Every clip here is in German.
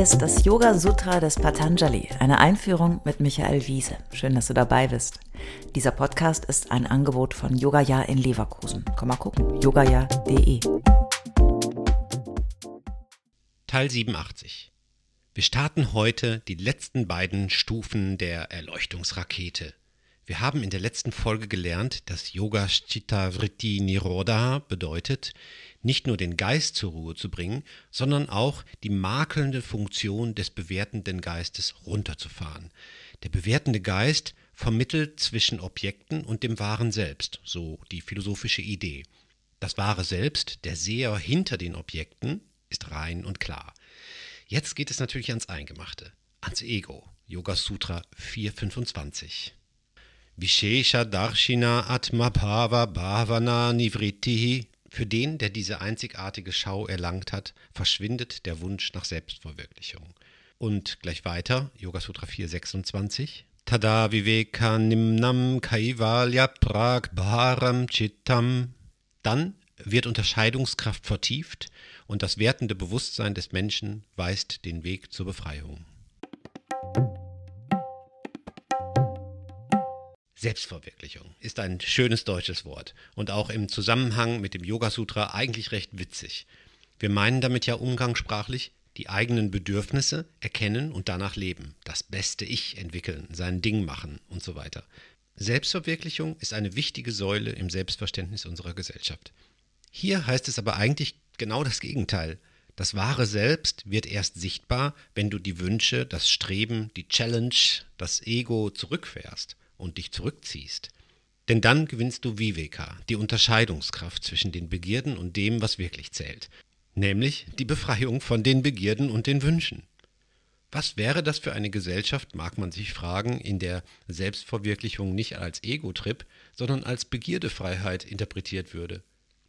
Ist das Yoga Sutra des Patanjali, eine Einführung mit Michael Wiese. Schön, dass du dabei bist. Dieser Podcast ist ein Angebot von Yogaya in Leverkusen. Komm mal gucken, yogaya.de. Teil 87. Wir starten heute die letzten beiden Stufen der Erleuchtungsrakete. Wir haben in der letzten Folge gelernt, dass Yoga Chitta Vritti Nirodha bedeutet, nicht nur den Geist zur Ruhe zu bringen, sondern auch die makelnde Funktion des bewertenden Geistes runterzufahren. Der bewertende Geist vermittelt zwischen Objekten und dem wahren Selbst, so die philosophische Idee. Das wahre Selbst, der Seher hinter den Objekten, ist rein und klar. Jetzt geht es natürlich ans Eingemachte, ans Ego. Yoga Sutra 425. Vishesha Darshina Atmabhava Bhavana Nivritihi. Für den, der diese einzigartige Schau erlangt hat, verschwindet der Wunsch nach Selbstverwirklichung. Und gleich weiter, Yoga Sutra 426. Tada Viveka Nimnam Kaivalya Prag Bharam Chittam. Dann wird Unterscheidungskraft vertieft und das wertende Bewusstsein des Menschen weist den Weg zur Befreiung. Selbstverwirklichung ist ein schönes deutsches Wort und auch im Zusammenhang mit dem Yoga Sutra eigentlich recht witzig. Wir meinen damit ja umgangssprachlich die eigenen Bedürfnisse erkennen und danach leben, das beste Ich entwickeln, sein Ding machen und so weiter. Selbstverwirklichung ist eine wichtige Säule im Selbstverständnis unserer Gesellschaft. Hier heißt es aber eigentlich genau das Gegenteil. Das wahre Selbst wird erst sichtbar, wenn du die Wünsche, das Streben, die Challenge, das Ego zurückfährst und dich zurückziehst. Denn dann gewinnst du Viveka, die Unterscheidungskraft zwischen den Begierden und dem, was wirklich zählt, nämlich die Befreiung von den Begierden und den Wünschen. Was wäre das für eine Gesellschaft, mag man sich fragen, in der Selbstverwirklichung nicht als Ego-Trip, sondern als Begierdefreiheit interpretiert würde?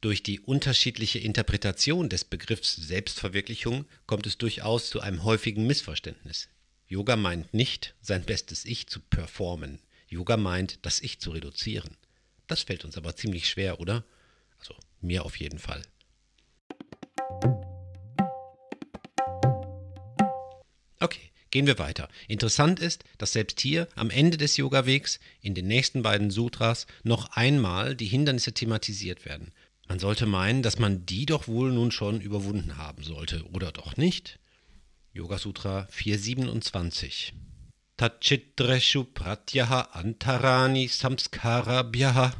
Durch die unterschiedliche Interpretation des Begriffs Selbstverwirklichung kommt es durchaus zu einem häufigen Missverständnis. Yoga meint nicht, sein bestes Ich zu performen. Yoga meint, das Ich zu reduzieren. Das fällt uns aber ziemlich schwer, oder? Also mir auf jeden Fall. Okay, gehen wir weiter. Interessant ist, dass selbst hier am Ende des Yoga-Wegs in den nächsten beiden Sutras noch einmal die Hindernisse thematisiert werden. Man sollte meinen, dass man die doch wohl nun schon überwunden haben sollte, oder doch nicht? Yoga Sutra 427 Tachitreshu Pratyaha Antarani Samskarabhyaha.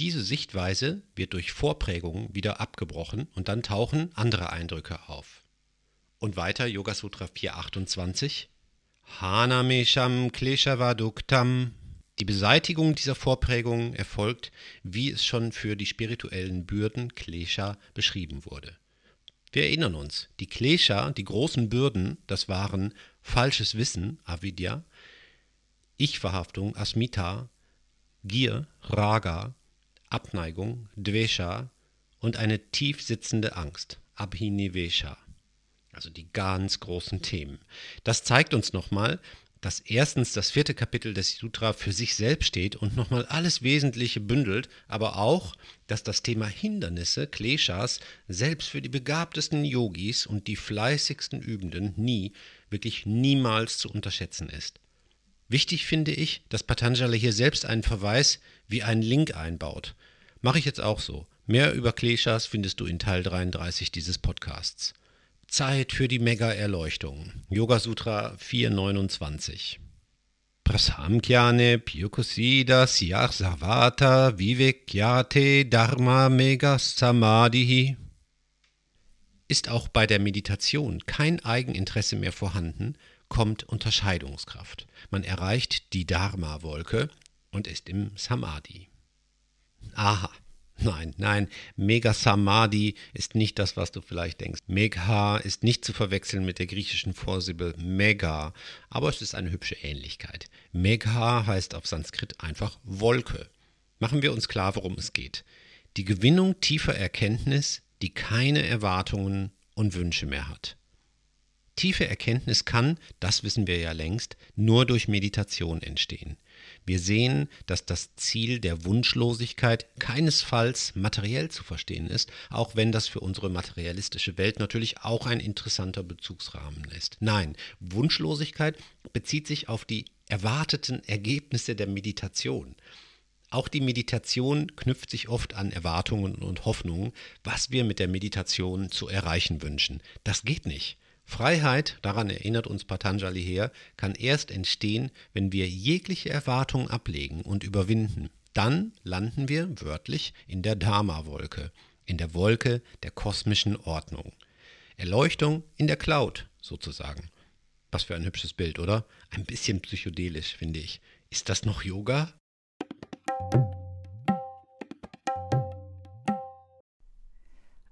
Diese Sichtweise wird durch Vorprägungen wieder abgebrochen und dann tauchen andere Eindrücke auf. Und weiter Yoga Sutra 428. Hanamesham Kleshavaduktam. Die Beseitigung dieser Vorprägungen erfolgt, wie es schon für die spirituellen Bürden Klesha beschrieben wurde. Wir erinnern uns, die Klesha, die großen Bürden, das waren falsches Wissen, Avidya, Ich-Verhaftung, Asmita, Gier, Raga, Abneigung, Dvesha und eine tief sitzende Angst, Abhinivesha. Also die ganz großen Themen. Das zeigt uns nochmal, dass erstens das vierte Kapitel des Sutra für sich selbst steht und nochmal alles Wesentliche bündelt, aber auch, dass das Thema Hindernisse, Kleshas, selbst für die begabtesten Yogis und die fleißigsten Übenden nie, wirklich niemals zu unterschätzen ist. Wichtig finde ich, dass Patanjali hier selbst einen Verweis wie einen Link einbaut. Mache ich jetzt auch so. Mehr über Kleshas findest du in Teil 33 dieses Podcasts. Zeit für die Mega-Erleuchtung. Yoga Sutra 429. Prasamkhyane Pyukusida Syach Savata Vivekyate Dharma Mega Samadhi. Ist auch bei der Meditation kein Eigeninteresse mehr vorhanden, kommt Unterscheidungskraft. Man erreicht die Dharma-Wolke und ist im Samadhi. Aha, Nein, nein, Mega Samadhi ist nicht das, was du vielleicht denkst. Megha ist nicht zu verwechseln mit der griechischen Vorsilbe Mega, aber es ist eine hübsche Ähnlichkeit. Megha heißt auf Sanskrit einfach Wolke. Machen wir uns klar, worum es geht. Die Gewinnung tiefer Erkenntnis, die keine Erwartungen und Wünsche mehr hat. Tiefe Erkenntnis kann, das wissen wir ja längst, nur durch Meditation entstehen. Wir sehen, dass das Ziel der Wunschlosigkeit keinesfalls materiell zu verstehen ist, auch wenn das für unsere materialistische Welt natürlich auch ein interessanter Bezugsrahmen ist. Nein, Wunschlosigkeit bezieht sich auf die erwarteten Ergebnisse der Meditation. Auch die Meditation knüpft sich oft an Erwartungen und Hoffnungen, was wir mit der Meditation zu erreichen wünschen. Das geht nicht. Freiheit, daran erinnert uns Patanjali her, kann erst entstehen, wenn wir jegliche Erwartungen ablegen und überwinden. Dann landen wir wörtlich in der Dharma-Wolke, in der Wolke der kosmischen Ordnung. Erleuchtung in der Cloud sozusagen. Was für ein hübsches Bild, oder? Ein bisschen psychedelisch, finde ich. Ist das noch Yoga?